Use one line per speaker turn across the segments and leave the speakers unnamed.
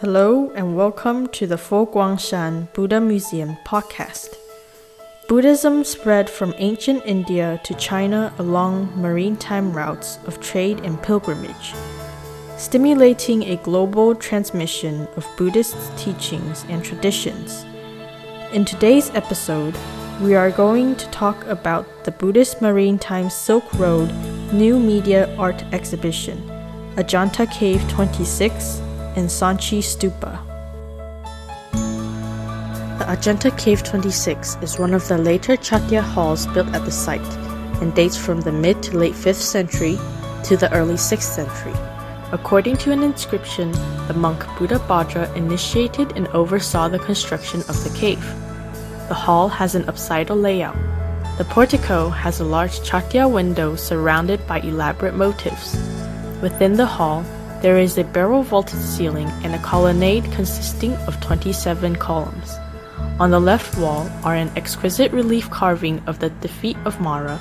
Hello and welcome to the Fo Guangshan Buddha Museum podcast. Buddhism spread from ancient India to China along maritime routes of trade and pilgrimage, stimulating a global transmission of Buddhist teachings and traditions. In today's episode, we are going to talk about the Buddhist Maritime Silk Road New Media Art Exhibition, Ajanta Cave 26 and Sanchi Stupa. The Ajanta Cave 26 is one of the later Chaitya halls built at the site and dates from the mid to late 5th century to the early 6th century. According to an inscription, the monk Buddhabhadra initiated and oversaw the construction of the cave. The hall has an apsidal layout. The portico has a large Chaitya window surrounded by elaborate motifs. Within the hall, there is a barrel vaulted ceiling and a colonnade consisting of 27 columns. On the left wall are an exquisite relief carving of the defeat of Mara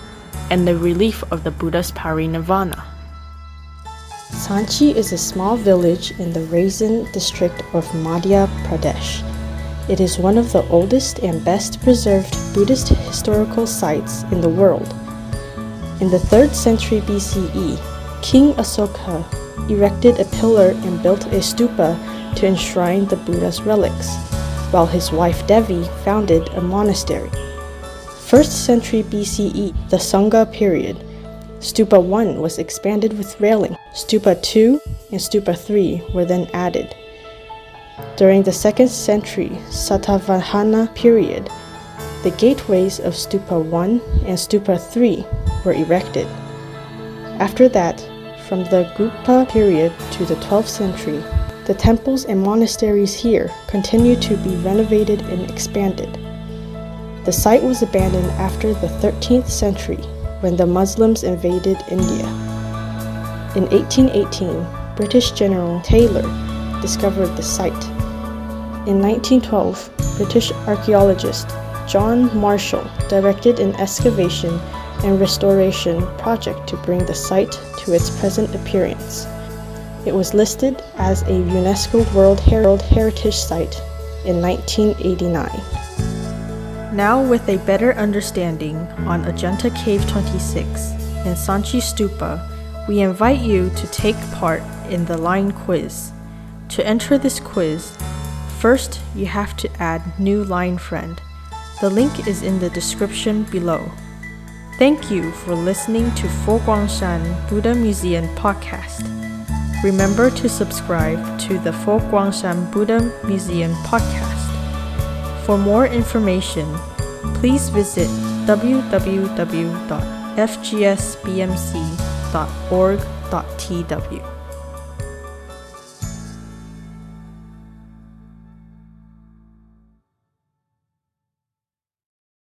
and the relief of the Buddha's parinirvana. Sanchi is a small village in the Raisen district of Madhya Pradesh. It is one of the oldest and best preserved Buddhist historical sites in the world. In the 3rd century BCE, King Asoka erected a pillar and built a stupa to enshrine the Buddha's relics, while his wife Devi founded a monastery. 1st century BCE, the Shunga period, Stupa 1 was expanded with railing. Stupa 2 and Stupa 3 were then added. During the 2nd century Satavahana period, the gateways of Stupa 1 and Stupa 3 were erected. After that, from the Gupta period to the 12th century, the temples and monasteries here continued to be renovated and expanded. The site was abandoned after the 13th century when the Muslims invaded India. In 1818, British General Taylor discovered the site. In 1912, British archaeologist John Marshall directed an excavation and restoration project to bring the site to its present appearance. It was listed as a UNESCO World Heritage Site in 1989. Now, with a better understanding on Ajanta Cave 26 and Sanchi Stupa, we invite you to take part in the line quiz. To enter this quiz, first you have to add new line friend. The link is in the description below. Thank you for listening to Fo Guangshan Buddha Museum podcast. Remember to subscribe to the Fo Guangshan Buddha Museum podcast. For more information, please visit www.fgsbmc.org.tw.